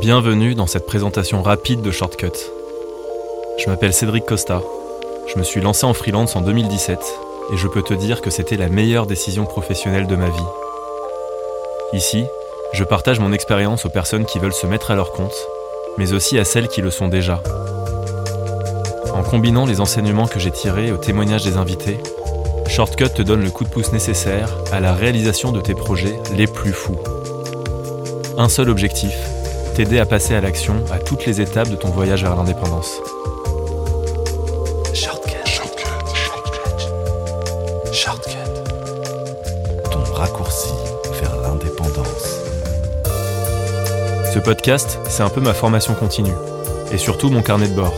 Bienvenue dans cette présentation rapide de Shortcut. Je m'appelle Cédric Costa. Je me suis lancé en freelance en 2017 et je peux te dire que c'était la meilleure décision professionnelle de ma vie. Ici, je partage mon expérience aux personnes qui veulent se mettre à leur compte, mais aussi à celles qui le sont déjà. En combinant les enseignements que j'ai tirés au témoignage des invités, Shortcut te donne le coup de pouce nécessaire à la réalisation de tes projets les plus fous. Un seul objectif, t'aider à passer à l'action à toutes les étapes de ton voyage vers l'indépendance. Shortcut. Shortcut. Shortcut. Ton raccourci vers l'indépendance. Ce podcast, c'est un peu ma formation continue, et surtout mon carnet de bord.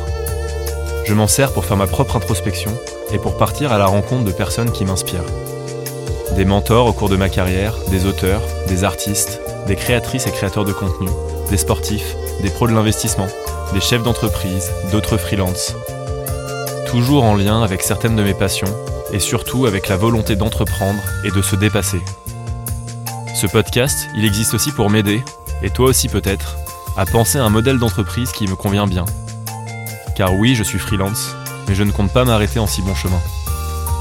Je m'en sers pour faire ma propre introspection et pour partir à la rencontre de personnes qui m'inspirent. Des mentors au cours de ma carrière, des auteurs, des artistes, des créatrices et créateurs de contenu, des sportifs, des pros de l'investissement, des chefs d'entreprise, d'autres freelances. Toujours en lien avec certaines de mes passions et surtout avec la volonté d'entreprendre et de se dépasser. Ce podcast, il existe aussi pour m'aider, et toi aussi peut-être, à penser à un modèle d'entreprise qui me convient bien. Car oui, je suis freelance, mais je ne compte pas m'arrêter en si bon chemin.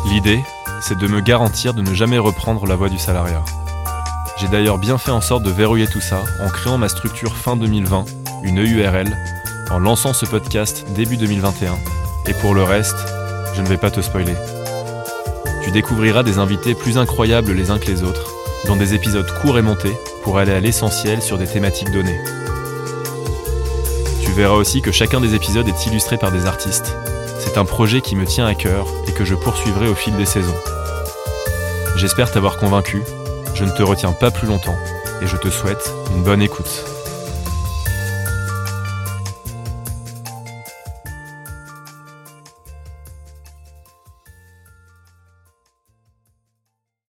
L'idée, c'est de me garantir de ne jamais reprendre la voie du salariat. J'ai d'ailleurs bien fait en sorte de verrouiller tout ça en créant ma structure fin 2020, une EURL, en lançant ce podcast début 2021. Et pour le reste, je ne vais pas te spoiler. Tu découvriras des invités plus incroyables les uns que les autres, dans des épisodes courts et montés pour aller à l'essentiel sur des thématiques données. Tu verras aussi que chacun des épisodes est illustré par des artistes. C'est un projet qui me tient à cœur et que je poursuivrai au fil des saisons. J'espère t'avoir convaincu, je ne te retiens pas plus longtemps et je te souhaite une bonne écoute.